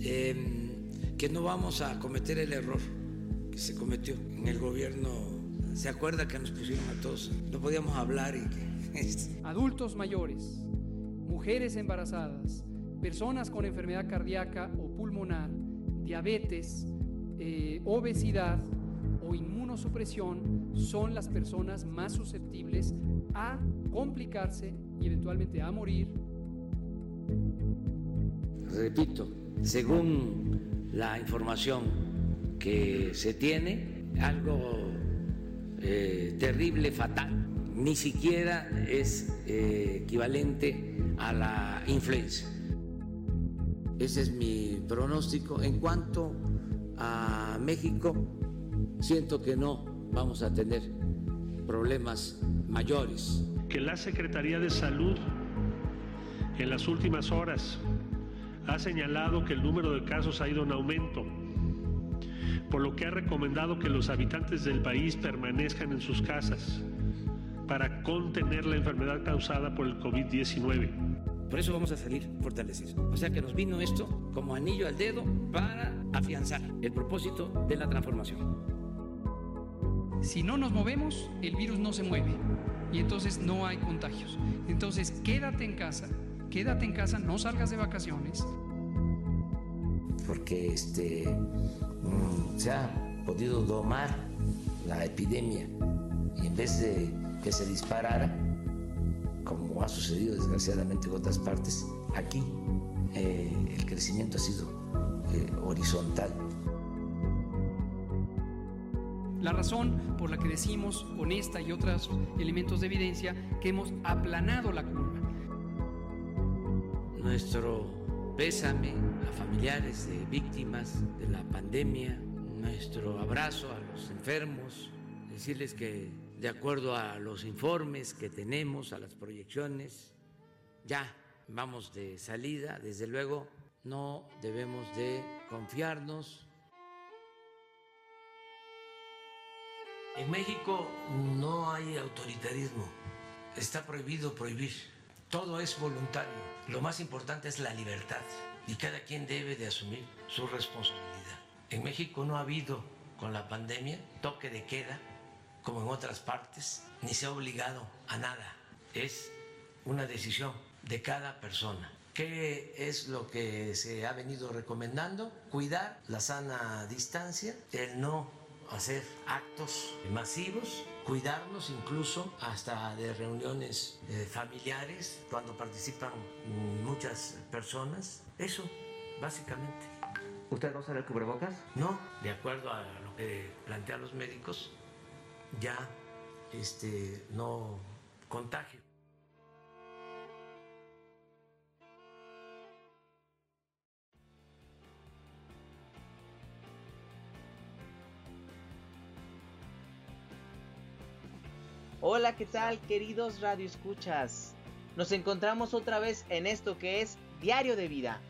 em, que no vamos a cometer el error que se cometió en el gobierno. ¿Se acuerda que nos pusieron a todos? No podíamos hablar y que... Adultos mayores, mujeres embarazadas, personas con enfermedad cardíaca o pulmonar, diabetes, eh, obesidad o inmunosupresión son las personas más susceptibles a complicarse y eventualmente a morir. Repito, según la información que se tiene, algo eh, terrible, fatal, ni siquiera es eh, equivalente a la influenza. Ese es mi pronóstico. En cuanto a México, siento que no vamos a tener problemas mayores. Que la Secretaría de Salud en las últimas horas ha señalado que el número de casos ha ido en aumento, por lo que ha recomendado que los habitantes del país permanezcan en sus casas para contener la enfermedad causada por el COVID-19. Por eso vamos a salir fortalecidos. O sea que nos vino esto como anillo al dedo para afianzar el propósito de la transformación. Si no nos movemos, el virus no se mueve y entonces no hay contagios. Entonces quédate en casa, quédate en casa, no salgas de vacaciones. Porque este, mm, se ha podido domar la epidemia y en vez de que se disparara, como ha sucedido desgraciadamente en otras partes, aquí eh, el crecimiento ha sido eh, horizontal. La razón por la que decimos con esta y otros elementos de evidencia que hemos aplanado la curva. Nuestro pésame a familiares de víctimas de la pandemia, nuestro abrazo a los enfermos, decirles que de acuerdo a los informes que tenemos, a las proyecciones, ya vamos de salida, desde luego no debemos de confiarnos En México no hay autoritarismo. Está prohibido prohibir. Todo es voluntario. Lo más importante es la libertad y cada quien debe de asumir su responsabilidad. En México no ha habido con la pandemia toque de queda como en otras partes, ni se ha obligado a nada. Es una decisión de cada persona. ¿Qué es lo que se ha venido recomendando? Cuidar la sana distancia, el no hacer actos masivos, cuidarnos incluso hasta de reuniones eh, familiares cuando participan muchas personas. Eso, básicamente. ¿Usted no usa el cubrebocas? No, de acuerdo a lo que plantean los médicos, ya este, no contagio. Hola, ¿qué tal, queridos radioescuchas? Nos encontramos otra vez en esto que es Diario de Vida.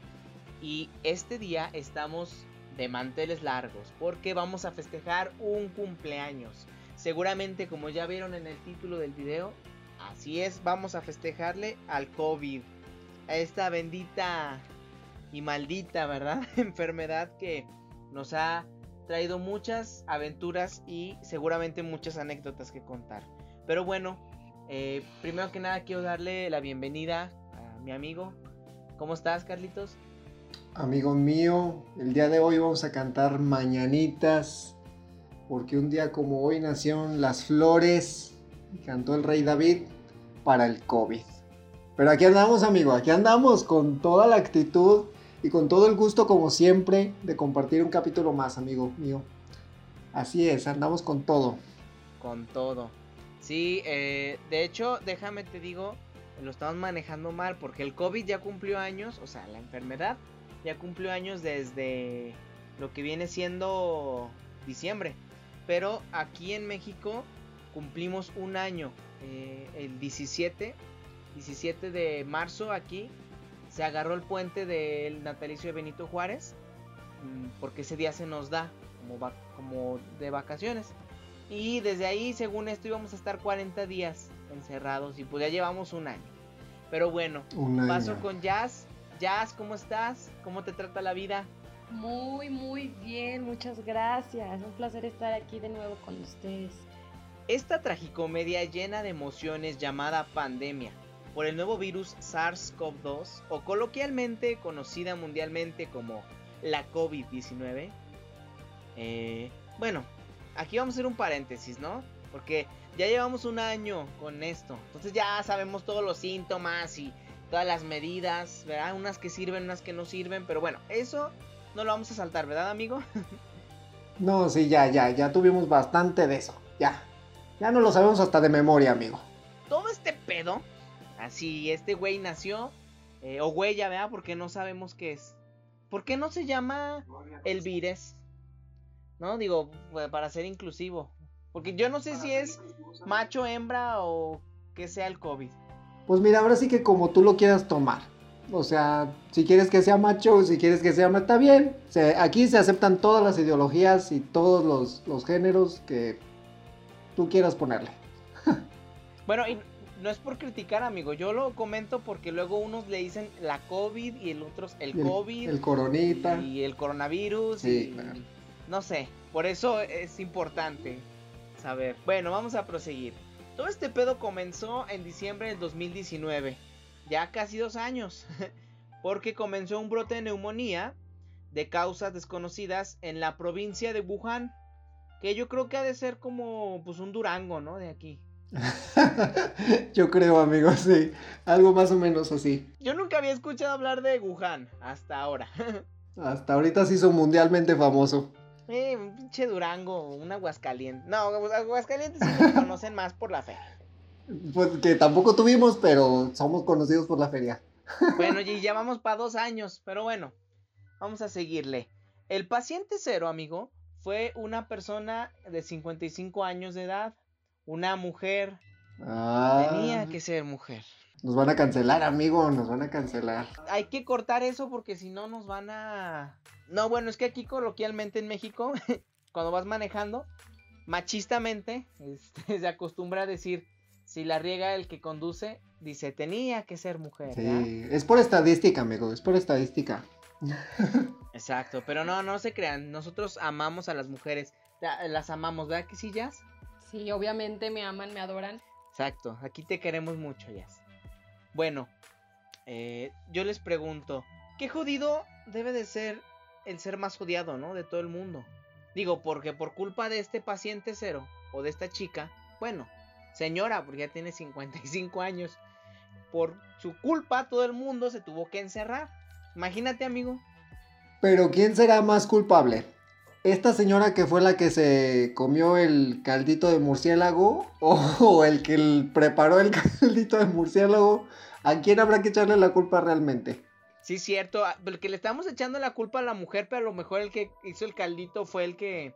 Y este día estamos de manteles largos porque vamos a festejar un cumpleaños. Seguramente como ya vieron en el título del video, así es, vamos a festejarle al COVID. A esta bendita y maldita, ¿verdad? Enfermedad que nos ha traído muchas aventuras y seguramente muchas anécdotas que contar. Pero bueno, eh, primero que nada quiero darle la bienvenida a mi amigo. ¿Cómo estás, Carlitos? Amigo mío, el día de hoy vamos a cantar mañanitas, porque un día como hoy nacieron las flores y cantó el rey David para el COVID. Pero aquí andamos, amigo, aquí andamos con toda la actitud y con todo el gusto, como siempre, de compartir un capítulo más, amigo mío. Así es, andamos con todo. Con todo. Sí, eh, de hecho, déjame te digo, lo estamos manejando mal porque el COVID ya cumplió años, o sea, la enfermedad ya cumplió años desde lo que viene siendo diciembre. Pero aquí en México cumplimos un año, eh, el 17, 17 de marzo aquí se agarró el puente del natalicio de Benito Juárez, mm, porque ese día se nos da como, como de vacaciones. Y desde ahí, según esto, íbamos a estar 40 días encerrados y pues ya llevamos un año. Pero bueno, paso con Jazz. Jazz, ¿cómo estás? ¿Cómo te trata la vida? Muy, muy bien, muchas gracias. Un placer estar aquí de nuevo con ustedes. Esta tragicomedia llena de emociones llamada pandemia por el nuevo virus SARS-CoV-2 o coloquialmente conocida mundialmente como la COVID-19. Eh, bueno, aquí vamos a hacer un paréntesis, ¿no? Porque ya llevamos un año con esto. Entonces ya sabemos todos los síntomas y todas las medidas, ¿verdad? Unas que sirven, unas que no sirven. Pero bueno, eso no lo vamos a saltar, ¿verdad, amigo? no, sí, ya, ya, ya tuvimos bastante de eso. Ya. Ya no lo sabemos hasta de memoria, amigo. Todo este pedo, así, este güey nació, eh, o güey, ya vea, porque no sabemos qué es. ¿Por qué no se llama el virus? ¿No? Digo, para ser inclusivo. Porque yo no sé si es macho, hembra o que sea el COVID. Pues mira, ahora sí que como tú lo quieras tomar. O sea, si quieres que sea macho, si quieres que sea está bien. aquí se aceptan todas las ideologías y todos los, los géneros que tú quieras ponerle. bueno, y no es por criticar, amigo. Yo lo comento porque luego unos le dicen la COVID y el otros el, COVID. El coronita. Y el coronavirus. Sí, No sé, por eso es importante saber. Bueno, vamos a proseguir. Todo este pedo comenzó en diciembre del 2019. Ya casi dos años. porque comenzó un brote de neumonía de causas desconocidas en la provincia de Wuhan. Que yo creo que ha de ser como pues un Durango, ¿no? De aquí. yo creo, amigo, sí. Algo más o menos así. Yo nunca había escuchado hablar de Wuhan hasta ahora. hasta ahorita se hizo mundialmente famoso. Eh, un pinche Durango, un Aguascalientes. No, Aguascalientes sí nos conocen más por la fe. Pues que tampoco tuvimos, pero somos conocidos por la feria. Bueno, y ya vamos para dos años, pero bueno, vamos a seguirle. El paciente cero, amigo, fue una persona de 55 años de edad, una mujer. Ah. Tenía que ser mujer. Nos van a cancelar, amigo, nos van a cancelar. Hay que cortar eso porque si no nos van a... No, bueno, es que aquí coloquialmente en México, cuando vas manejando, machistamente, este, se acostumbra a decir, si la riega el que conduce, dice, tenía que ser mujer. Sí, es por estadística, amigo, es por estadística. Exacto, pero no, no se crean, nosotros amamos a las mujeres, las amamos, ¿verdad que sí, Jazz? Sí, obviamente me aman, me adoran. Exacto, aquí te queremos mucho, Jazz. Bueno, eh, yo les pregunto, ¿qué jodido debe de ser el ser más odiado, ¿no? De todo el mundo. Digo, porque por culpa de este paciente cero o de esta chica, bueno, señora, porque ya tiene 55 años, por su culpa todo el mundo se tuvo que encerrar. Imagínate, amigo. Pero ¿quién será más culpable? ¿Esta señora que fue la que se comió el caldito de murciélago? ¿O, el que preparó el caldito de murciélago? ¿A quién habrá que echarle la culpa realmente? Sí, cierto. Ah, porque le estamos echando la culpa a la mujer, pero a lo mejor el que hizo el caldito fue el que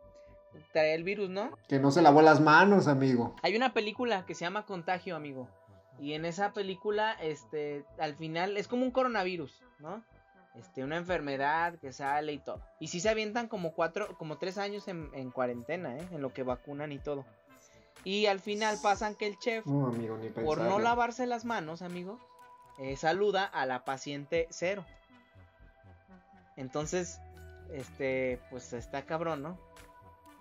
trae el virus, ¿no? Que no se lavó las manos, amigo. Hay una película que se llama Contagio, amigo. Y en esa película, este, al final es como un coronavirus, ¿no? Este, una enfermedad que sale y todo. Y si se avientan como cuatro, como tres años en, cuarentena, ¿eh? En lo que vacunan y todo. Y al final pasan que el chef, por no lavarse las manos, amigo, eh, saluda a la paciente cero. Entonces, este, pues está cabrón, ¿no?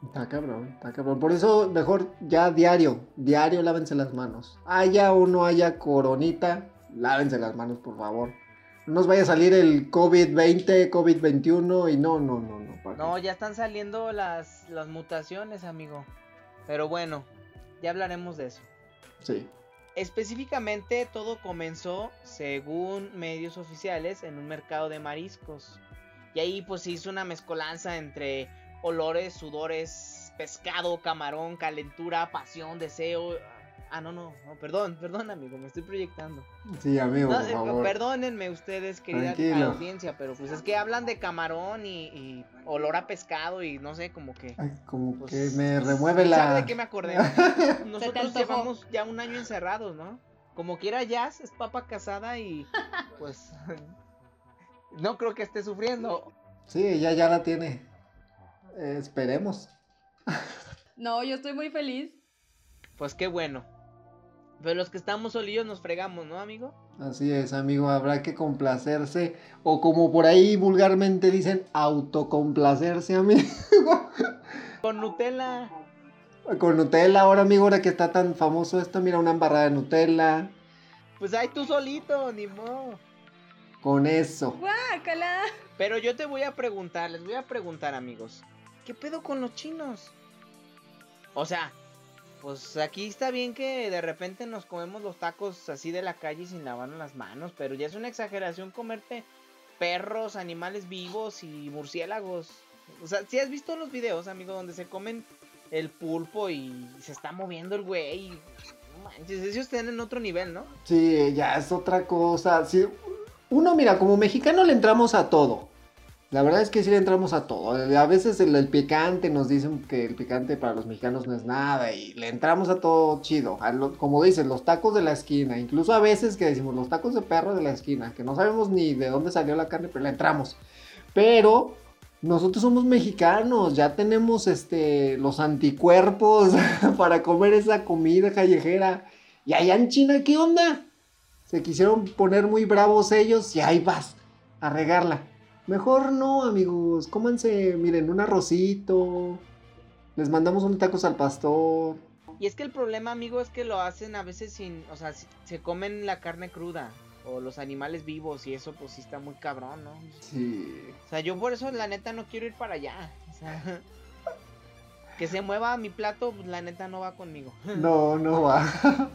Está cabrón, está cabrón. Por eso mejor ya diario, diario lávense las manos. Haya o no haya coronita, lávense las manos, por favor nos vaya a salir el COVID-20, COVID-21 y no, no, no, no. No, ya están saliendo las, las mutaciones, amigo. Pero bueno, ya hablaremos de eso. Sí. Específicamente todo comenzó, según medios oficiales, en un mercado de mariscos. Y ahí pues se hizo una mezcolanza entre olores, sudores, pescado, camarón, calentura, pasión, deseo, Ah, no, no, perdón, perdón, amigo, me estoy proyectando. Sí, amigo, por eh, favor. Perdónenme ustedes, querida audiencia, pero pues es que hablan de camarón y, olor a pescado y no sé, como que. Ay, como pues, que me remueve la. ¿Sabe de qué me acordé? Nosotros llevamos ya un año encerrados, ¿no? Como quiera Jazz, es papa casada y pues. no creo que esté sufriendo. Sí, ella ya la tiene. Eh, esperemos. no, yo estoy muy feliz. Pues qué bueno. Pero los que estamos solillos nos fregamos, ¿no, amigo? Así es, amigo, habrá que complacerse. O como por ahí vulgarmente dicen, autocomplacerse, amigo. Con Nutella. Con Nutella, ahora, amigo, ahora que está tan famoso esto, mira, una embarrada de Nutella. Pues ahí tú solito, ni modo. Con eso. ¡Guácala! Pero yo te voy a preguntar, les voy a preguntar, amigos. ¿Qué pedo con los chinos? O sea, pues aquí está bien que de repente nos comemos los tacos así de la calle sin lavarnos las manos, pero ya es una exageración comerte perros, animales vivos y murciélagos. O sea, si has visto los videos, amigo, donde se comen el pulpo y se está moviendo el güey. No manches, ellos tienen otro nivel, ¿no? Sí, ya es otra cosa. Sí, uno, mira, como mexicano le entramos a todo. La verdad es que sí le entramos a todo. A veces el, picante nos dicen que el picante para los mexicanos no es nada y le entramos a todo chido. Como dicen, los tacos de la esquina. Incluso a veces que decimos los tacos de perro de la esquina, que no sabemos ni de dónde salió la carne, pero le entramos. Pero nosotros somos mexicanos, ya tenemos este los anticuerpos para comer esa comida callejera. Y allá en China, ¿qué onda? Se quisieron poner muy bravos ellos y ahí vas a regarla. Mejor no, amigos. Cómanse, miren, un arrocito. Les mandamos unos tacos al pastor. Y es que el problema, amigo, es que lo hacen a veces sin, o sea, se comen la carne cruda o los animales vivos y eso pues sí está muy cabrón, ¿no? Sí. O sea, yo por eso la neta no quiero ir para allá. O sea, que se mueva mi plato, pues, la neta no va conmigo. No, no va.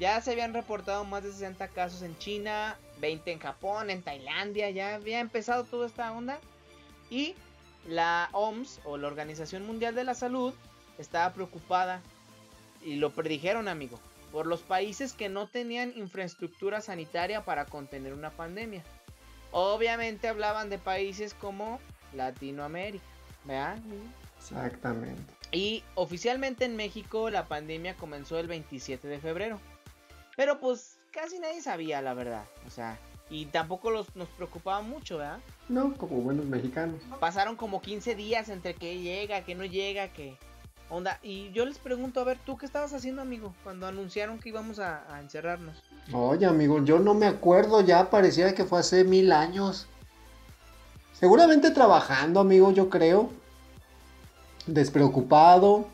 Ya se habían reportado más de 60 casos en China, 20 en Japón, en Tailandia, ya había empezado toda esta onda. Y la OMS o la Organización Mundial de la Salud estaba preocupada y lo predijeron, amigo, por los países que no tenían infraestructura sanitaria para contener una pandemia. Obviamente hablaban de países como Latinoamérica, ¿verdad? Exactamente. Y oficialmente en México la pandemia comenzó el 27 de febrero. Pero pues casi nadie sabía la verdad. O sea, y tampoco los, nos preocupaba mucho, ¿verdad? No, como buenos mexicanos. Pasaron como 15 días entre que llega, que no llega, que onda. Y yo les pregunto, a ver, ¿tú qué estabas haciendo, amigo? Cuando anunciaron que íbamos a, a encerrarnos. Oye, amigo, yo no me acuerdo ya. Parecía que fue hace mil años. Seguramente trabajando, amigo, yo creo. Despreocupado.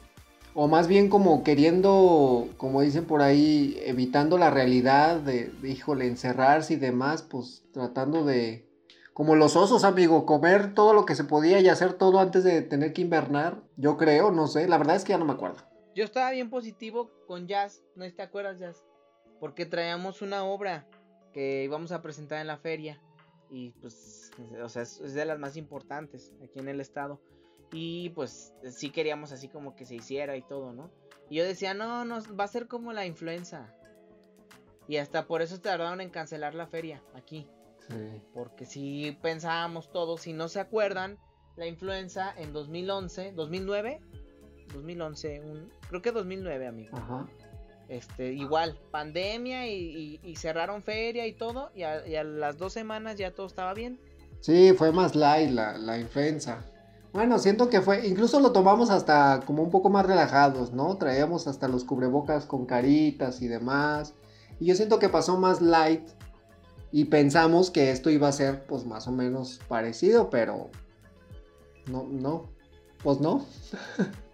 O más bien como queriendo, como dicen por ahí, evitando la realidad de, híjole, encerrarse y demás, pues tratando de, como los osos, amigo, comer todo lo que se podía y hacer todo antes de tener que invernar. Yo creo, no sé, la verdad es que ya no me acuerdo. Yo estaba bien positivo con Jazz, ¿no te acuerdas, Jazz? Porque traíamos una obra que íbamos a presentar en la feria. Y pues, o sea, es de las más importantes aquí en el estado. Y pues sí queríamos así como que se hiciera y todo, ¿no? Y yo decía, no, no, va a ser como la influenza. Y hasta por eso tardaron en cancelar la feria aquí. Sí. Porque si pensábamos todos, si no se acuerdan, la influenza en 2011, 2009, 2011, un, creo que 2009, amigo. Ajá. Este, igual, pandemia y, y, y cerraron feria y todo, y a, y a, las dos semanas ya todo estaba bien. Sí, fue más light la, la influenza. Bueno, siento que fue, incluso lo tomamos hasta como un poco más relajados, ¿no? Traíamos hasta los cubrebocas con caritas y demás. Y yo siento que pasó más light y pensamos que esto iba a ser pues más o menos parecido, pero no, no, pues no.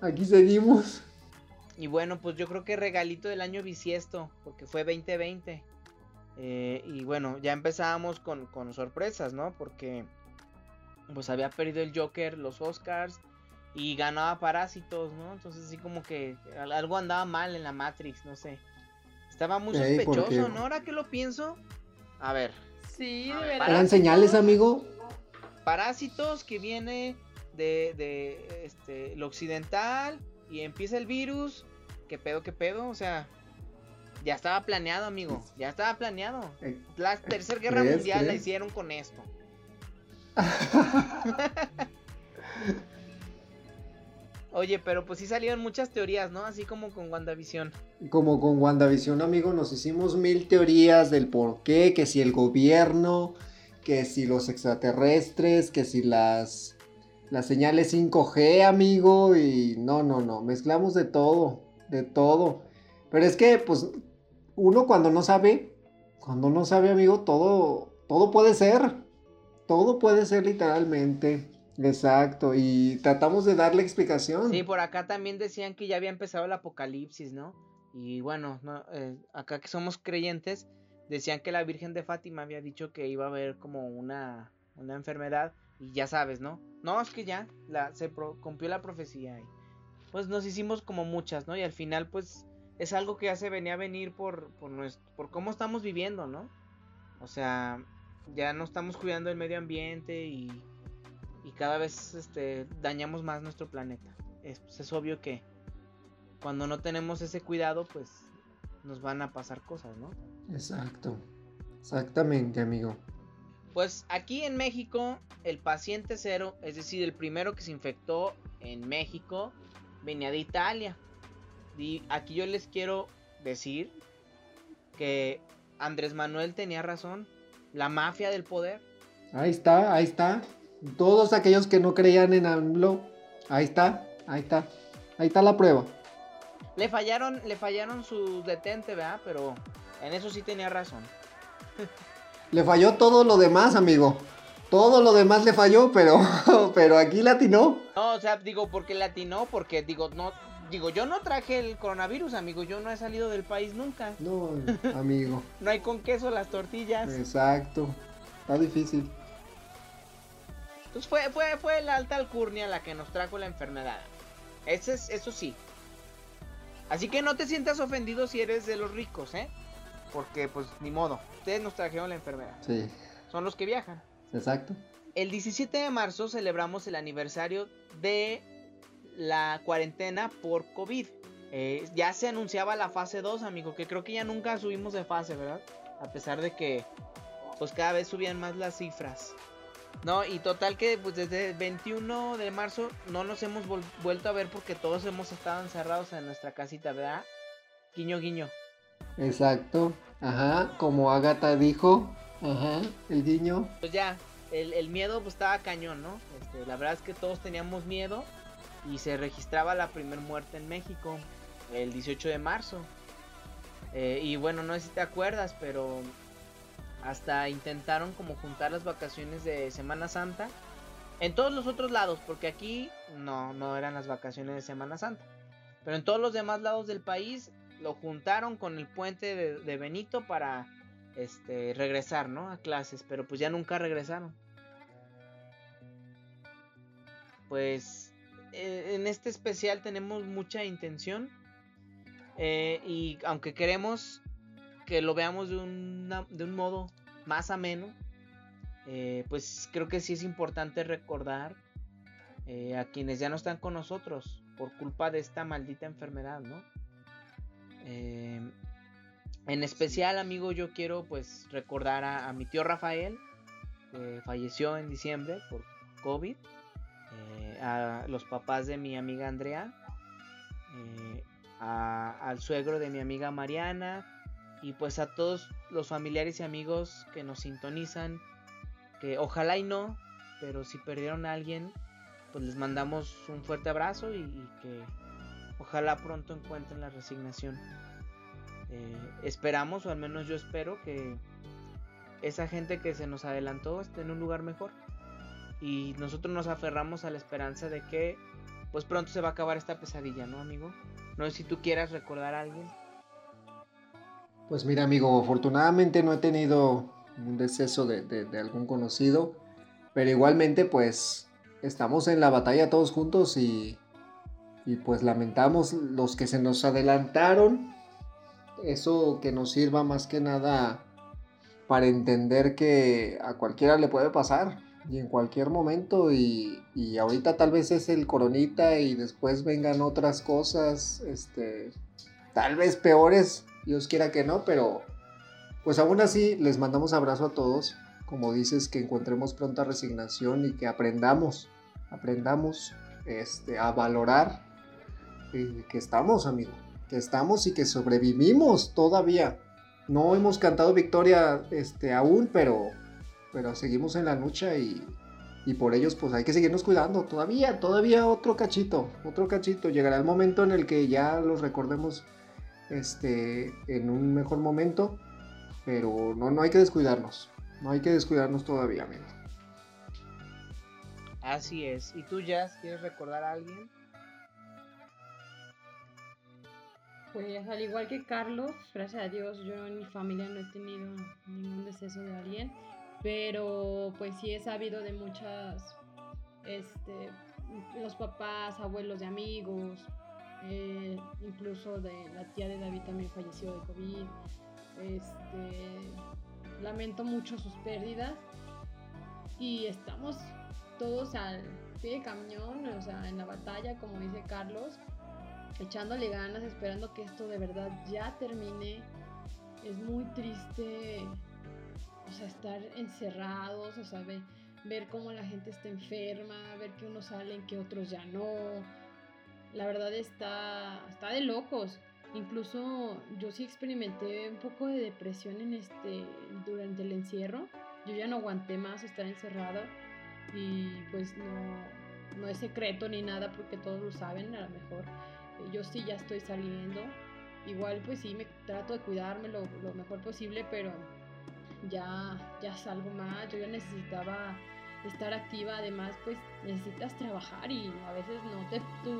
Aquí seguimos. Y bueno, pues yo creo que regalito del año bisiesto, porque fue 2020. Eh, y bueno, ya empezábamos con, con sorpresas, ¿no? Porque pues había perdido el Joker los Oscars y ganaba Parásitos, ¿no? Entonces así como que algo andaba mal en la Matrix, no sé. Estaba muy Ey, ¿por sospechoso? ¿no? Ahora que lo pienso. A ver, Sí, de ver, verdad. ¿Eran señales, amigo? Parásitos que viene de, de este, lo occidental y empieza el virus. ¿Qué pedo, qué pedo? O sea, ya estaba planeado, amigo. Ya estaba planeado. Eh, La tercera guerra ¿Crees, mundial la hicieron con esto. Oye, pero pues sí salieron muchas teorías, ¿no? Así como con WandaVision. Como con WandaVision, amigo, nos hicimos mil teorías del por qué, que si el gobierno, que si los extraterrestres, que si las, las señales 5G, amigo, y no, no, no, mezclamos de todo, de todo. Pero es que, pues, uno cuando no sabe, cuando no sabe, amigo, todo, todo puede ser. Todo puede ser literalmente. Exacto, y tratamos de darle explicación. Sí, por acá también decían que ya había empezado el apocalipsis, ¿no? Y bueno, eh, acá que somos creyentes, decían que la Virgen de Fátima había dicho que iba a haber como una, una enfermedad y ya sabes, ¿no? No, es que ya la, se cumplió la profecía pues nos hicimos como muchas, ¿no? Y al final pues es algo que ya se venía a venir por, por, nuestro, por cómo estamos viviendo, ¿no? O sea, ya no estamos cuidando el medio ambiente y, y cada vez este, dañamos más nuestro planeta. Es, pues, es obvio que cuando no tenemos ese cuidado, pues nos van a pasar cosas, ¿no? Exacto. Exactamente, amigo. Pues aquí en México, el paciente cero, es decir, el primero que se infectó en México, venía de Italia. Y aquí yo les quiero decir que Andrés Manuel tenía razón. La mafia del poder. Ahí está, ahí está. Todos aquellos que no creían en AMLO, ahí está, ahí está. Ahí está la prueba. Le fallaron, le fallaron su detente, ¿verdad? Pero en eso sí tenía razón. Le falló todo lo demás, amigo. Todo lo demás le falló, pero, pero aquí latinó. No, o sea, digo, porque latinó, porque digo, no, digo, yo no traje el coronavirus, amigo, yo no he salido del país nunca. No, amigo. no hay con queso las tortillas. Exacto. Está difícil. Entonces fue, fue, fue la alta alcurnia la que nos trajo la enfermedad. Ese es, eso sí. Así que no te sientas ofendido si eres de los ricos, ¿eh? Porque, pues, ni modo. Ustedes nos trajeron la enfermedad. Sí. Son los que viajan. Exacto. El 17 de marzo celebramos el aniversario de la cuarentena por COVID. Eh, ya se anunciaba la fase 2, amigo, que creo que ya nunca subimos de fase, ¿verdad? A pesar de que, pues cada vez subían más las cifras. No, y total que pues desde el 21 de marzo no nos hemos vuelto a ver porque todos hemos estado encerrados en nuestra casita, ¿verdad? Guiño, guiño. Exacto. Ajá, como Agatha dijo. Ajá, el guiño. Pues ya, el, miedo pues estaba cañón, ¿no? Este, la verdad es que todos teníamos miedo y se registraba la primera muerte en México el 18 de marzo. Eh, y bueno, no sé si te acuerdas, pero hasta intentaron como juntar las vacaciones de Semana Santa en todos los otros lados, porque aquí no, no eran las vacaciones de Semana Santa. Pero en todos los demás lados del país lo juntaron con el puente de, Benito para este, regresar, ¿no? A clases, pero pues ya nunca regresaron. Pues eh, en este especial tenemos mucha intención eh, y aunque queremos que lo veamos de, de un modo más ameno, eh, pues creo que sí es importante recordar a quienes ya no están con nosotros por culpa de esta maldita enfermedad, ¿no? En especial, amigo, yo quiero pues recordar a, mi tío Rafael, que falleció en diciembre por COVID, a los papás de mi amiga Andrea, eh, al suegro de mi amiga Mariana y pues a todos los familiares y amigos que nos sintonizan, que ojalá y no, pero si perdieron a alguien, pues les mandamos un fuerte abrazo y que Ojalá pronto encuentren la resignación. Eh, esperamos, o al menos yo espero, que esa gente que se nos adelantó esté en un lugar mejor. Y nosotros nos aferramos a la esperanza de que pues pronto se va a acabar esta pesadilla, ¿no, amigo? No sé si tú quieras recordar a alguien. Pues mira, amigo, afortunadamente no he tenido un deceso de, de algún conocido, pero igualmente pues estamos en la batalla todos juntos y y pues lamentamos los que se nos adelantaron. Eso que nos sirva más que nada para entender que a cualquiera le puede pasar y en cualquier momento y, y, ahorita tal vez es el coronita y después vengan otras cosas, este, tal vez peores, Dios quiera que no, pero pues aún así les mandamos abrazo a todos, como dices, que encontremos pronta resignación y que aprendamos, aprendamos este, a valorar que estamos, amigo. Que estamos y que sobrevivimos todavía. No hemos cantado victoria este, aún, pero, pero seguimos en la lucha y, y por ellos pues hay que seguirnos cuidando. Todavía, todavía otro cachito, otro cachito. Llegará el momento en el que ya los recordemos este, en un mejor momento, pero no, no hay que descuidarnos, no hay que descuidarnos todavía, amigo. Así es. ¿Y tú, Jazz, quieres recordar a alguien? Pues al igual que Carlos, gracias a Dios, yo en mi familia no he tenido ningún deceso de alguien, pero pues sí he sabido de muchas, este, los papás, abuelos de amigos, eh, incluso de la tía de David también falleció de COVID. Este, lamento mucho sus pérdidas y estamos todos al pie de camión, o sea, en la batalla, como dice Carlos, echándole ganas, esperando que esto de verdad ya termine. Es muy triste, o sea, estar encerrados, o sea, ver, ver cómo la gente está enferma, ver que unos salen, que otros ya no. La verdad está, está de locos. Incluso yo sí experimenté un poco de depresión en este, durante el encierro. Yo ya no aguanté más estar encerrado y pues no, no es secreto ni nada porque todos lo saben a lo mejor. Yo sí ya estoy saliendo. Igual pues sí me trato de cuidarme lo, lo mejor posible, pero ya, ya salgo más. Yo ya necesitaba estar activa. Además pues necesitas trabajar y a veces no te... Tu,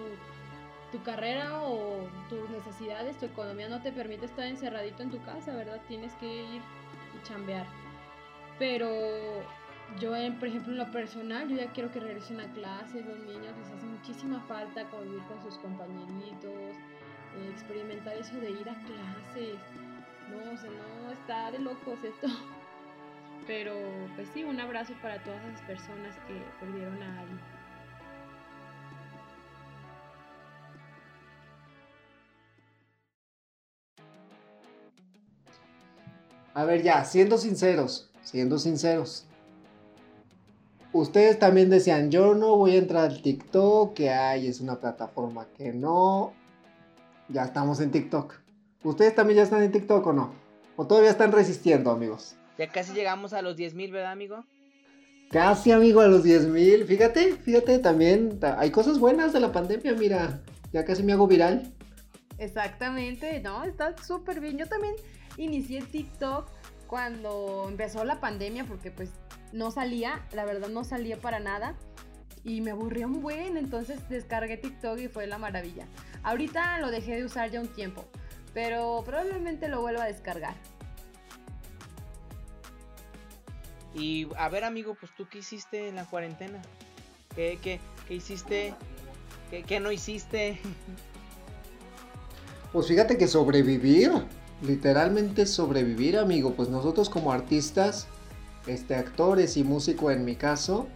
tu carrera o tus necesidades, tu economía no te permite estar encerradito en tu casa, ¿verdad? Tienes que ir y chambear. Pero yo, por ejemplo, en lo personal, yo ya quiero que regresen a clases, los niños les hace muchísima falta convivir con sus compañeritos, experimentar eso de ir a clases. No, o sea, no, está de locos esto. Pero, pues sí, un abrazo para todas esas personas que perdieron a alguien. A ver, ya, siendo sinceros, siendo sinceros. Ustedes también decían, yo no voy a entrar al TikTok, que hay, es una plataforma que no. Ya estamos en TikTok. ¿Ustedes también ya están en TikTok o no? ¿O todavía están resistiendo, amigos? Ya casi llegamos a los 10.000, ¿verdad, amigo? Casi, amigo, a los 10.000. Fíjate, fíjate, también hay cosas buenas de la pandemia, mira. Ya casi me hago viral. Exactamente, no, está súper bien. Yo también inicié TikTok cuando empezó la pandemia porque pues no salía, la verdad no salía para nada y me aburría un buen, entonces descargué TikTok y fue la maravilla. Ahorita lo dejé de usar ya un tiempo, pero probablemente lo vuelva a descargar. Y a ver amigo, pues tú qué hiciste en la cuarentena? ¿Qué, qué, qué hiciste? ¿Qué, ¿Qué no hiciste? Pues fíjate que sobrevivir, literalmente sobrevivir, amigo. Pues nosotros como artistas, este, actores y músico en mi caso,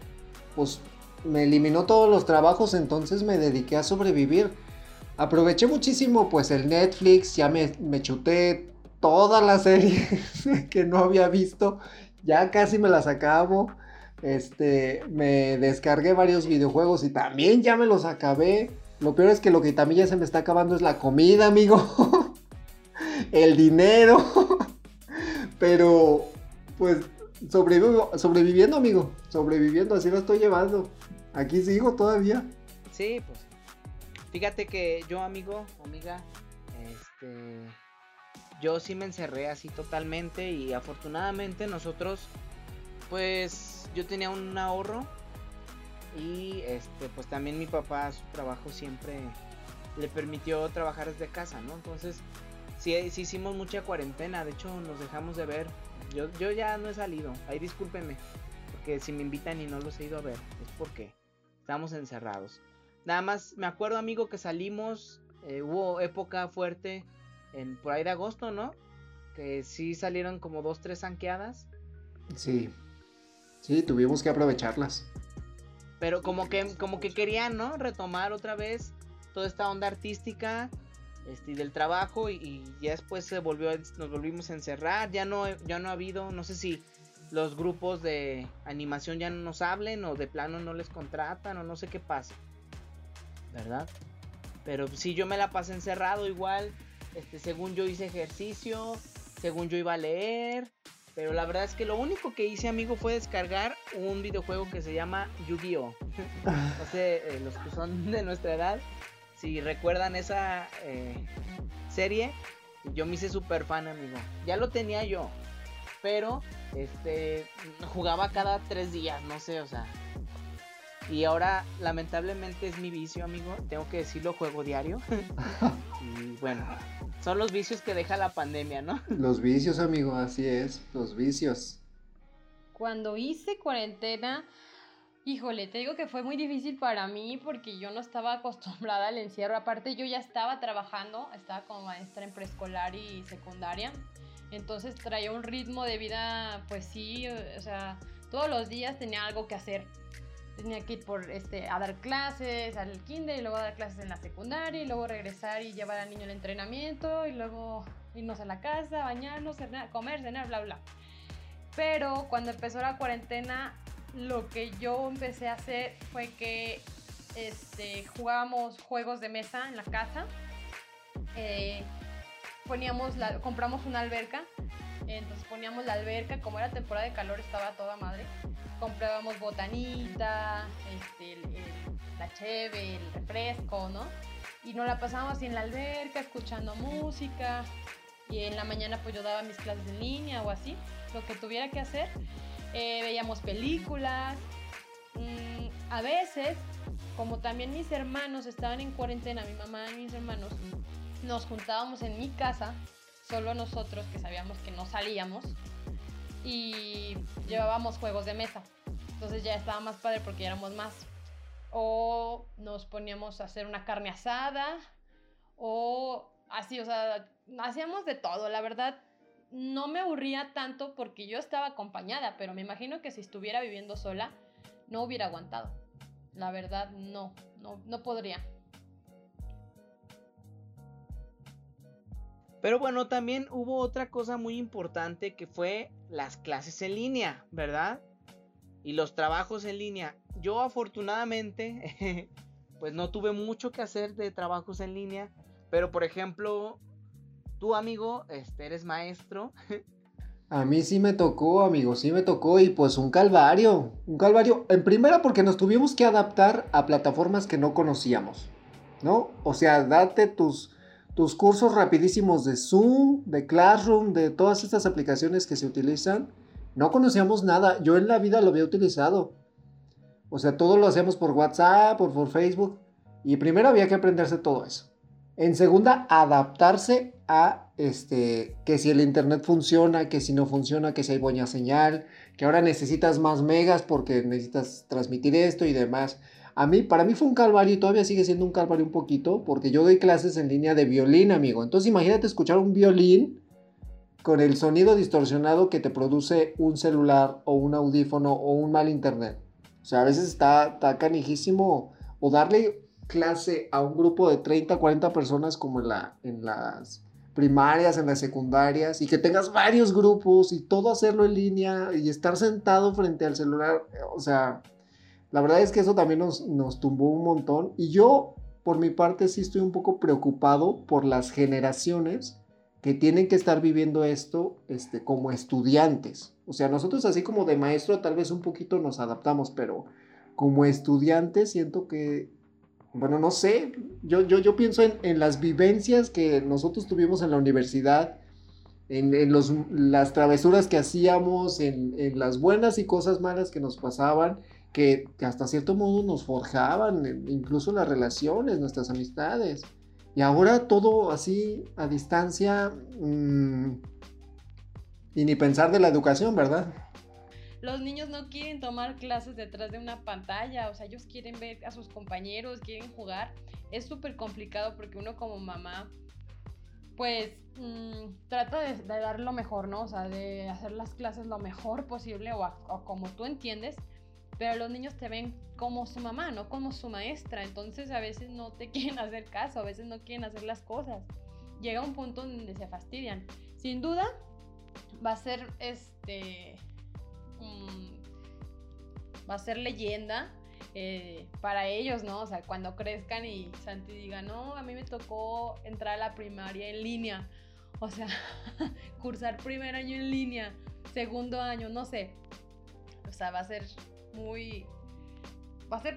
pues me eliminó todos los trabajos, entonces me dediqué a sobrevivir. Aproveché muchísimo pues el Netflix, ya me, me chuté todas las series que no había visto, ya casi me las acabo. Este, me descargué varios videojuegos y también ya me los acabé. Lo peor es que lo que también ya se me está acabando es la comida, amigo. el dinero. Pero, pues, sobrevivo, sobreviviendo, amigo. Sobreviviendo, así lo estoy llevando. Aquí sigo todavía. Sí, pues. Fíjate que yo, amigo, amiga, este. Yo sí me encerré así totalmente y afortunadamente nosotros, pues, yo tenía un ahorro y este pues también mi papá su trabajo siempre le permitió trabajar desde casa no entonces sí, hicimos mucha cuarentena de hecho nos dejamos de ver yo, yo ya no he salido ahí discúlpenme porque si me invitan y no los he ido a ver es porque estamos encerrados nada más me acuerdo amigo que salimos eh, hubo época fuerte en por ahí de agosto no que sí salieron como dos tres sanqueadas Sí, sí, tuvimos que aprovecharlas. Pero como que, como que querían, ¿no? Retomar otra vez toda esta onda artística este, del trabajo y, y ya después se volvió, nos volvimos a encerrar. Ya no, ya no ha habido, no sé si los grupos de animación ya no nos hablen o de plano no les contratan o no sé qué pasa. ¿Verdad? Pero sí, yo me la pasé encerrado igual. Este, según yo hice ejercicio, según yo iba a leer. Pero la verdad es que lo único que hice, amigo, fue descargar un videojuego que se llama Yu-Gi-Oh! No sé, eh, los que son de nuestra edad, si recuerdan esa eh, serie, Yo me hice súper fan, amigo. Ya lo tenía yo. Pero, este, jugaba cada tres días, no sé, o sea. Y ahora, lamentablemente, es mi vicio, amigo. Tengo que decirlo, juego diario. y bueno, son los vicios que deja la pandemia, ¿no? Los vicios, amigo, así es, los vicios. Cuando hice cuarentena, híjole, te digo que fue muy difícil para mí porque yo no estaba acostumbrada al encierro. Aparte, yo ya estaba trabajando, estaba como maestra en preescolar y secundaria. Entonces traía un ritmo de vida, pues sí, o sea, todos los días tenía algo que hacer tenía que ir por este a dar clases al kinder y luego dar clases en la secundaria y luego regresar y llevar al niño al entrenamiento y luego irnos a la casa, bañarnos, comer, cenar, bla bla. Pero cuando empezó la cuarentena, lo que yo empecé a hacer fue que este, jugábamos juegos de mesa en la casa. Eh, poníamos la, compramos una alberca, entonces poníamos la alberca, como era temporada de calor estaba toda madre comprábamos botanita, este, la cheve, el refresco, ¿no? Y nos la pasábamos así en la alberca, escuchando música. Y en la mañana pues yo daba mis clases en línea o así, lo que tuviera que hacer. Eh, veíamos películas. Mm, a veces, como también mis hermanos estaban en cuarentena, mi mamá y mis hermanos, nos juntábamos en mi casa, solo nosotros que sabíamos que no salíamos y llevábamos juegos de mesa. Entonces ya estaba más padre porque ya éramos más. O nos poníamos a hacer una carne asada o así, o sea, hacíamos de todo. La verdad, no me aburría tanto porque yo estaba acompañada, pero me imagino que si estuviera viviendo sola, no hubiera aguantado. La verdad, no, no, no podría. Pero bueno, también hubo otra cosa muy importante que fue las clases en línea, ¿verdad? Y los trabajos en línea. Yo afortunadamente, pues no tuve mucho que hacer de trabajos en línea. Pero por ejemplo, tú amigo, este, eres maestro. A mí sí me tocó, amigo, sí me tocó y pues un calvario, un calvario. En primera porque nos tuvimos que adaptar a plataformas que no conocíamos, ¿no? O sea, date tus tus cursos rapidísimos de Zoom, de Classroom, de todas estas aplicaciones que se utilizan. No conocíamos nada. Yo en la vida lo había utilizado. O sea, todo lo hacíamos por WhatsApp, por, por Facebook. Y primero había que aprenderse todo eso. En segunda, adaptarse a este, que si el internet funciona, que si no funciona, que si hay buena señal, que ahora necesitas más megas porque necesitas transmitir esto y demás. A mí, para mí fue un calvario y todavía sigue siendo un calvario un poquito, porque yo doy clases en línea de violín, amigo. Entonces imagínate escuchar un violín con el sonido distorsionado que te produce un celular o un audífono o un mal internet. O sea, a veces está, está canijísimo o darle clase a un grupo de 30, 40 personas como en, la, en las primarias, en las secundarias, y que tengas varios grupos y todo hacerlo en línea y estar sentado frente al celular, o sea, la verdad es que eso también nos, nos tumbó un montón. Y yo, por mi parte, sí estoy un poco preocupado por las generaciones que tienen que estar viviendo esto este, como estudiantes. O sea, nosotros así como de maestro tal vez un poquito nos adaptamos, pero como estudiantes siento que, bueno, no sé, yo, yo, yo pienso en, en las vivencias que nosotros tuvimos en la universidad, en, en los, las travesuras que hacíamos, en, en, las buenas y cosas malas que nos pasaban, que, hasta cierto modo nos forjaban, eh, incluso las relaciones, nuestras amistades. Y ahora todo así a distancia mm, y ni pensar de la educación, ¿verdad? Los niños no quieren tomar clases detrás de una pantalla, o sea, ellos quieren ver a sus compañeros, quieren jugar. Es súper complicado porque uno como mamá, pues mmm, trata de, dar lo mejor, ¿no? O sea, de hacer las clases lo mejor posible o como tú entiendes pero los niños te ven como su mamá, no como su maestra, entonces a veces no te quieren hacer caso, a veces no quieren hacer las cosas. Llega un punto donde se fastidian. Sin duda, va a ser este. Um, va a ser leyenda eh, para ellos, ¿no? O sea, cuando crezcan y Santi diga, no, a mí me tocó entrar a la primaria en línea. O sea, cursar primer año en línea, segundo año, no sé. O sea, va a ser muy... Va a ser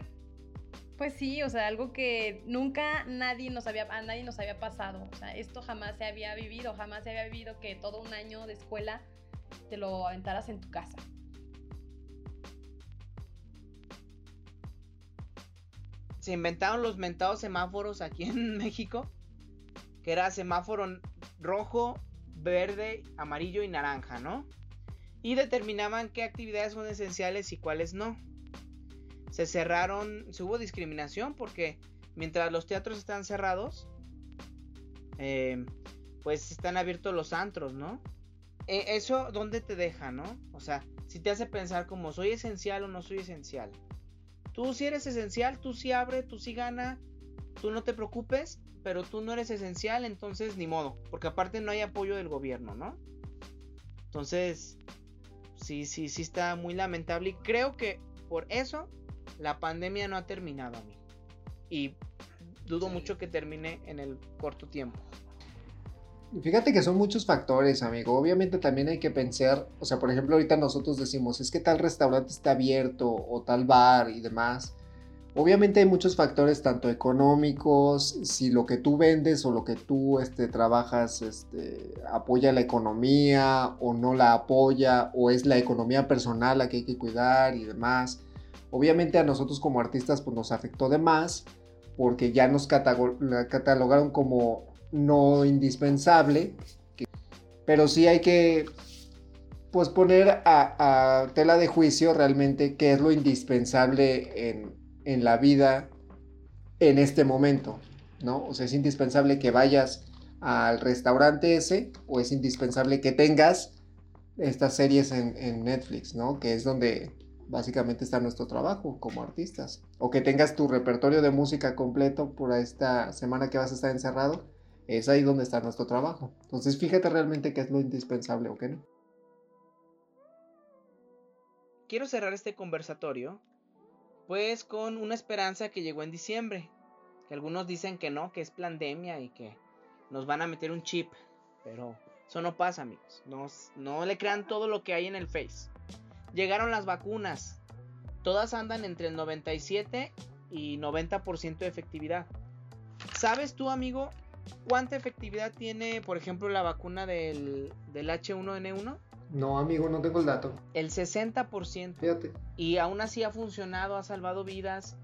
Pues sí, o sea, algo que nunca nadie nos había, nadie nos había pasado. O sea, esto jamás se había vivido, jamás se había vivido que todo un año de escuela te lo aventaras en tu casa. Se inventaron los mentados semáforos aquí en México, que era semáforo rojo, verde, amarillo y naranja, ¿no? Y determinaban qué actividades son esenciales y cuáles no se cerraron, se hubo discriminación porque mientras los teatros están cerrados, eh, pues están abiertos los antros, ¿no? E, eso, ¿dónde te deja, no? O sea, si te hace pensar como soy esencial o no soy esencial. Tú si eres esencial, tú sí abre, tú sí gana, tú no te preocupes, pero tú no eres esencial, entonces ni modo, porque aparte no hay apoyo del gobierno, ¿no? Entonces, sí, sí, sí está muy lamentable y creo que por eso la pandemia no ha terminado, amigo. Y dudo mucho que termine en el corto tiempo. Fíjate que son muchos factores, amigo. Obviamente también hay que pensar, o sea, por ejemplo, ahorita nosotros decimos, es que tal restaurante está abierto o tal bar y demás. Obviamente hay muchos factores, tanto económicos, si lo que tú vendes o lo que tú este, trabajas este, apoya la economía o no la apoya, o es la economía personal la que hay que cuidar y demás. Obviamente a nosotros como artistas pues nos afectó de más porque ya nos catalogaron como no indispensable, pero sí hay que pues poner a, tela de juicio realmente qué es lo indispensable en, en la vida en este momento, ¿no? O sea, es indispensable que vayas al restaurante ese o es indispensable que tengas estas series en, Netflix, ¿no? Que es donde básicamente está nuestro trabajo como artistas. O que tengas tu repertorio de música completo por esta semana que vas a estar encerrado, es ahí donde está nuestro trabajo. Entonces fíjate realmente qué es lo indispensable o qué no. Quiero cerrar este conversatorio pues con una esperanza que llegó en diciembre. Que algunos dicen que no, que es pandemia y que nos van a meter un chip. Pero eso no pasa amigos. No, no le crean todo lo que hay en el Face. Llegaron las vacunas. Todas andan entre el 97 y 90% de efectividad. ¿Sabes tú, amigo, cuánta efectividad tiene, por ejemplo, la vacuna del, H1N1? No, amigo, no tengo el dato. El 60%. Fíjate. Y aún así ha funcionado, ha salvado vidas.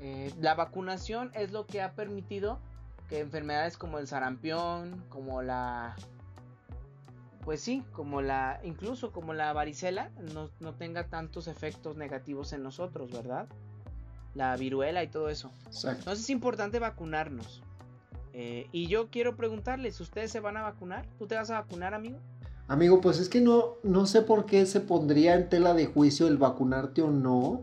Eh, la vacunación es lo que ha permitido que enfermedades como el sarampión, como la pues sí, como la, incluso como la varicela, no, tenga tantos efectos negativos en nosotros, ¿verdad? La viruela y todo eso. Entonces es importante vacunarnos. Eh, y yo quiero preguntarles, ¿ustedes se van a vacunar? ¿Tú te vas a vacunar, amigo? Amigo, pues es que no, no sé por qué se pondría en tela de juicio el vacunarte o no.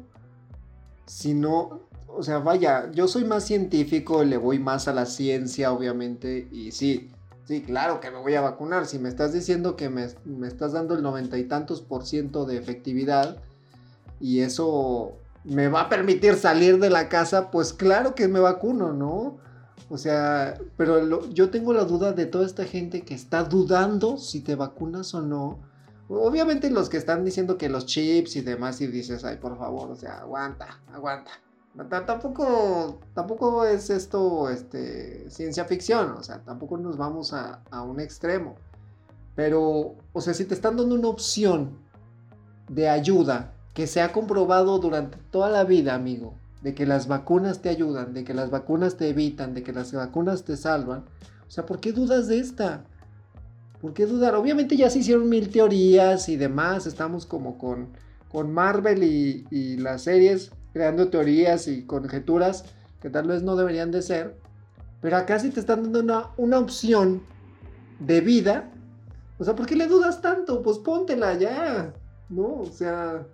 Si no, o sea, vaya, yo soy más científico, le voy más a la ciencia, obviamente, y sí, Sí, claro que me voy a vacunar. Si me estás diciendo que me, estás dando el noventa y tantos por ciento de efectividad y eso me va a permitir salir de la casa, pues claro que me vacuno, ¿no? O sea, pero yo tengo la duda de toda esta gente que está dudando si te vacunas o no. Obviamente los que están diciendo que los chips y demás y dices, ay, por favor, o sea, aguanta, aguanta tampoco, tampoco es esto este, ciencia ficción, o sea, tampoco nos vamos a, a, un extremo. Pero, o sea, si te están dando una opción de ayuda que se ha comprobado durante toda la vida, amigo, de que las vacunas te ayudan, de que las vacunas te evitan, de que las vacunas te salvan, o sea, ¿por qué dudas de esta? ¿Por qué dudar? Obviamente ya se hicieron mil teorías y demás, estamos como con, con Marvel y, las series creando teorías y conjeturas que tal vez no deberían de ser. Pero acá sí te están dando una, una opción de vida. O sea, ¿por qué le dudas tanto? Pues póntela ya. ¿No? O sea...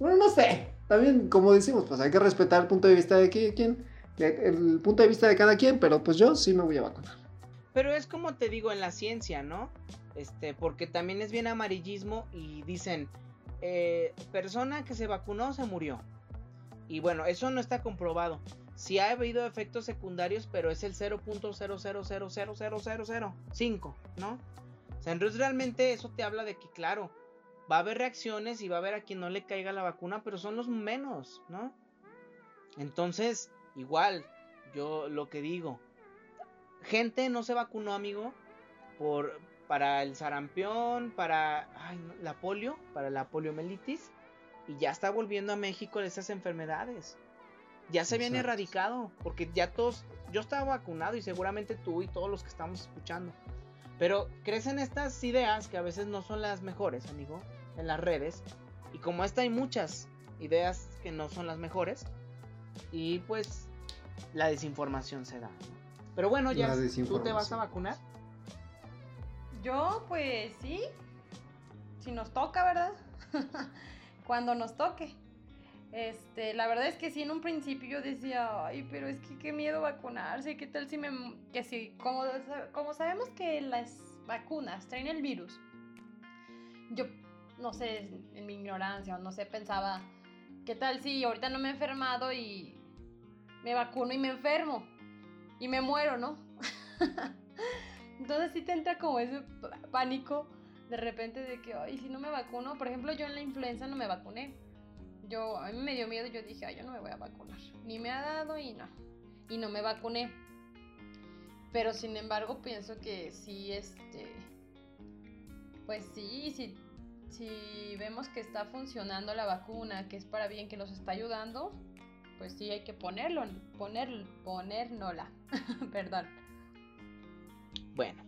Bueno, no sé. También, como decimos, pues hay que respetar el punto de vista de quien, el punto de vista de cada quien, pero pues yo sí me voy a vacunar. Pero es como te digo en la ciencia, ¿no? Este, porque también es bien amarillismo y dicen, eh, persona que se vacunó se murió. Y bueno, eso no está comprobado. Sí ha habido efectos secundarios, pero es el 0.0000005, ¿no? O sea, entonces realmente eso te habla de que, claro, va a haber reacciones y va a haber a quien no le caiga la vacuna, pero son los menos, ¿no? Entonces, igual, yo lo que digo, gente no se vacunó, amigo, por para el sarampión, para la polio, para la poliomielitis y ya está volviendo a México esas enfermedades. Ya se habían erradicado, porque ya todos, yo estaba vacunado y seguramente tú y todos los que estamos escuchando. Pero crecen estas ideas que a veces no son las mejores, amigo, en las redes. Y como esta hay muchas ideas que no son las mejores. Y pues la desinformación se da. Pero bueno, ya tú te vas a vacunar. Yo, pues sí. Si nos toca, ¿verdad? Cuando nos toque. Este, la verdad es que sí, en un principio yo decía, ay, pero es que qué miedo vacunarse, qué tal si me... que si, como, como sabemos que las vacunas traen el virus, yo, no sé, en mi ignorancia, o no sé, pensaba, qué tal si ahorita no me he enfermado y me vacuno y me enfermo y me muero, ¿no? Entonces sí te entra como ese pánico de repente de que, ay, si no me vacuno, por ejemplo, yo en la influenza no me vacuné. Yo, a mí me dio miedo, yo dije, ay, yo no me voy a vacunar. Ni me ha dado y no. Y no me vacuné. Pero sin embargo, pienso que sí, este, pues sí, sí, si vemos que está funcionando la vacuna, que es para bien, que nos está ayudando, pues sí hay que ponerlo, poner, ponérnosla. Perdón. Bueno,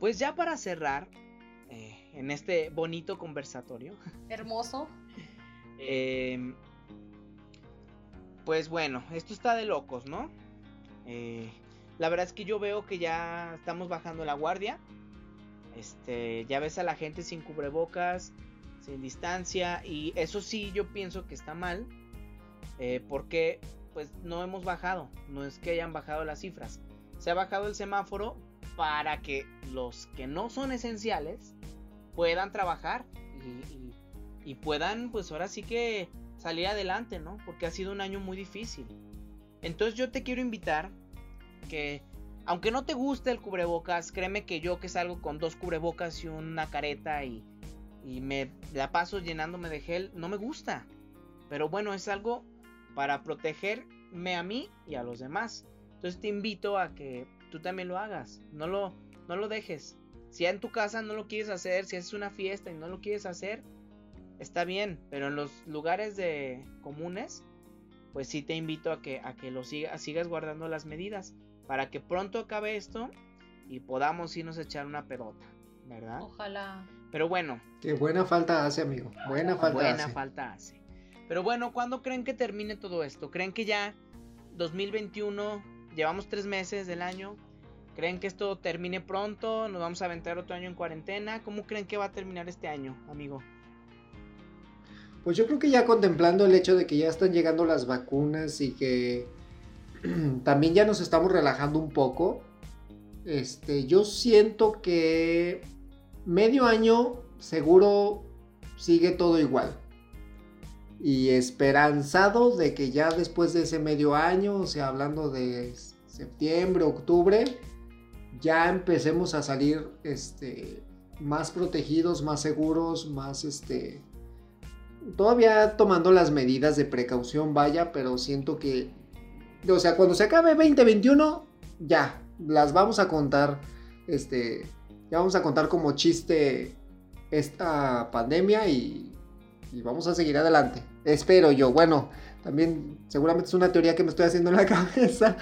pues ya para cerrar, eh, en este bonito conversatorio. Hermoso. Em, pues bueno, esto está de locos, ¿no? Eh, la verdad es que yo veo que ya estamos bajando la guardia. Este, ya ves a la gente sin cubrebocas, sin distancia. Y eso sí, yo pienso que está mal. Eh, porque pues no hemos bajado. No es que hayan bajado las cifras. Se ha bajado el semáforo para que los que no son esenciales puedan trabajar y, puedan, pues ahora sí que salir adelante, ¿no? Porque ha sido un año muy difícil. Entonces yo te quiero invitar que, aunque no te guste el cubrebocas, créeme que yo que salgo con dos cubrebocas y una careta y, me la paso llenándome de gel, no me gusta. Pero bueno, es algo para protegerme a mí y a los demás. Entonces te invito a que tú también lo hagas. No lo, no lo dejes. Si en tu casa no lo quieres hacer, si es una fiesta y no lo quieres hacer, está bien, pero en los lugares de comunes, pues sí te invito a que, a que lo sigas guardando las medidas para que pronto acabe esto y podamos irnos a echar una pelota, ¿verdad? Ojalá. Pero bueno. Qué buena falta hace, amigo. Buena falta buena falta hace. Pero bueno, ¿cuándo creen que termine todo esto? ¿Creen que ya 2021, llevamos tres meses del año? ¿Creen que esto termine pronto? ¿Nos vamos a aventar otro año en cuarentena? ¿Cómo creen que va a terminar este año, amigo? Pues yo creo que ya contemplando el hecho de que ya están llegando las vacunas y que también ya nos estamos relajando un poco, este, yo siento que medio año seguro sigue todo igual. Y esperanzado de que ya después de ese medio año, o sea, hablando de septiembre, octubre, ya empecemos a salir este, más protegidos, más seguros, más este... Todavía tomando las medidas de precaución, vaya, pero siento que... O sea, cuando se acabe 2021, ya, las vamos a contar, este, ya vamos a contar como chiste esta pandemia y, vamos a seguir adelante. Espero yo, bueno, también seguramente es una teoría que me estoy haciendo en la cabeza,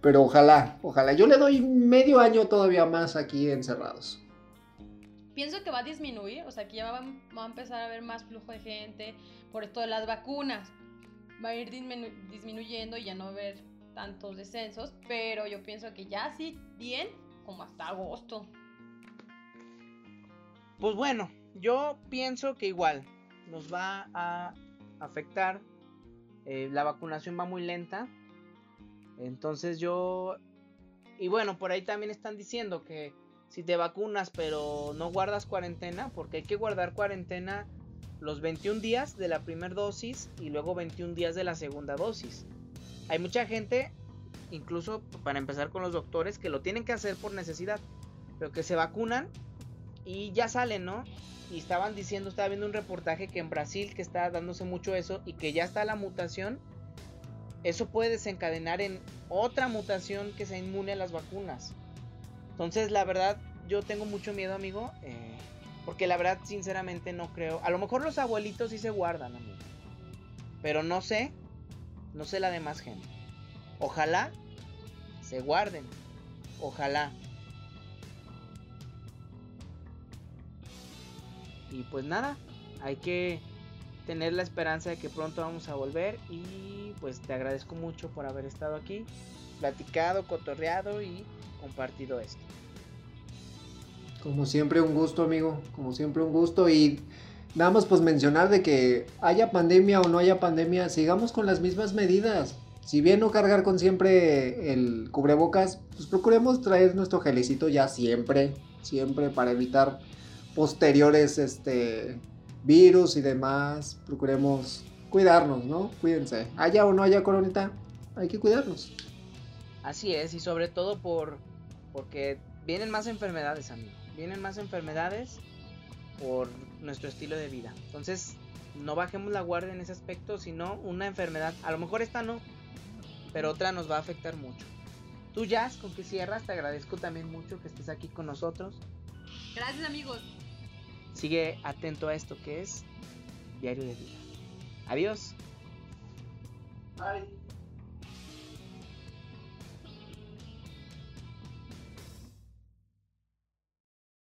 pero ojalá, ojalá. Yo le doy medio año todavía más aquí encerrados. Pienso que va a disminuir, o sea, que ya va, a empezar a haber más flujo de gente por esto de las vacunas. Va a ir disminuyendo y ya no va a haber tantos descensos, pero yo pienso que ya sí, bien, como hasta agosto. Pues bueno, yo pienso que igual nos va a afectar. Eh, la vacunación va muy lenta. Entonces yo... Y bueno, por ahí también están diciendo que si te vacunas pero no guardas cuarentena, porque hay que guardar cuarentena los 21 días de la primera dosis y luego 21 días de la segunda dosis. Hay mucha gente, incluso para empezar con los doctores, que lo tienen que hacer por necesidad, pero que se vacunan y ya salen, ¿no? Y estaban diciendo, estaba viendo un reportaje que en Brasil que está dándose mucho eso y que ya está la mutación eso puede desencadenar en otra mutación que sea inmune a las vacunas. Entonces, la verdad, yo tengo mucho miedo, amigo. Eh, porque la verdad, sinceramente, no creo. A lo mejor los abuelitos sí se guardan, amigo. Pero no sé. No sé la demás gente. Ojalá se guarden. Ojalá. Y pues nada, hay que tener la esperanza de que pronto vamos a volver y pues te agradezco mucho por haber estado aquí, platicado, cotorreado y compartido esto. Como siempre un gusto, amigo, como siempre un gusto y nada más pues mencionar de que haya pandemia o no haya pandemia, sigamos con las mismas medidas. Si bien no cargar con siempre el cubrebocas, pues procuremos traer nuestro gelecito ya siempre, siempre para evitar posteriores este virus y demás, procuremos cuidarnos, ¿no? Cuídense. Haya o no haya coronita, hay que cuidarnos. Así es, y sobre todo por porque vienen más enfermedades, amigo. Vienen más enfermedades por nuestro estilo de vida. Entonces, no bajemos la guardia en ese aspecto, sino una enfermedad, a lo mejor esta no, pero otra nos va a afectar mucho. Tú, Jazz, con que cierras, te agradezco también mucho que estés aquí con nosotros. Gracias, amigos. Sigue atento a esto que es Diario de Vida. Adiós. Bye.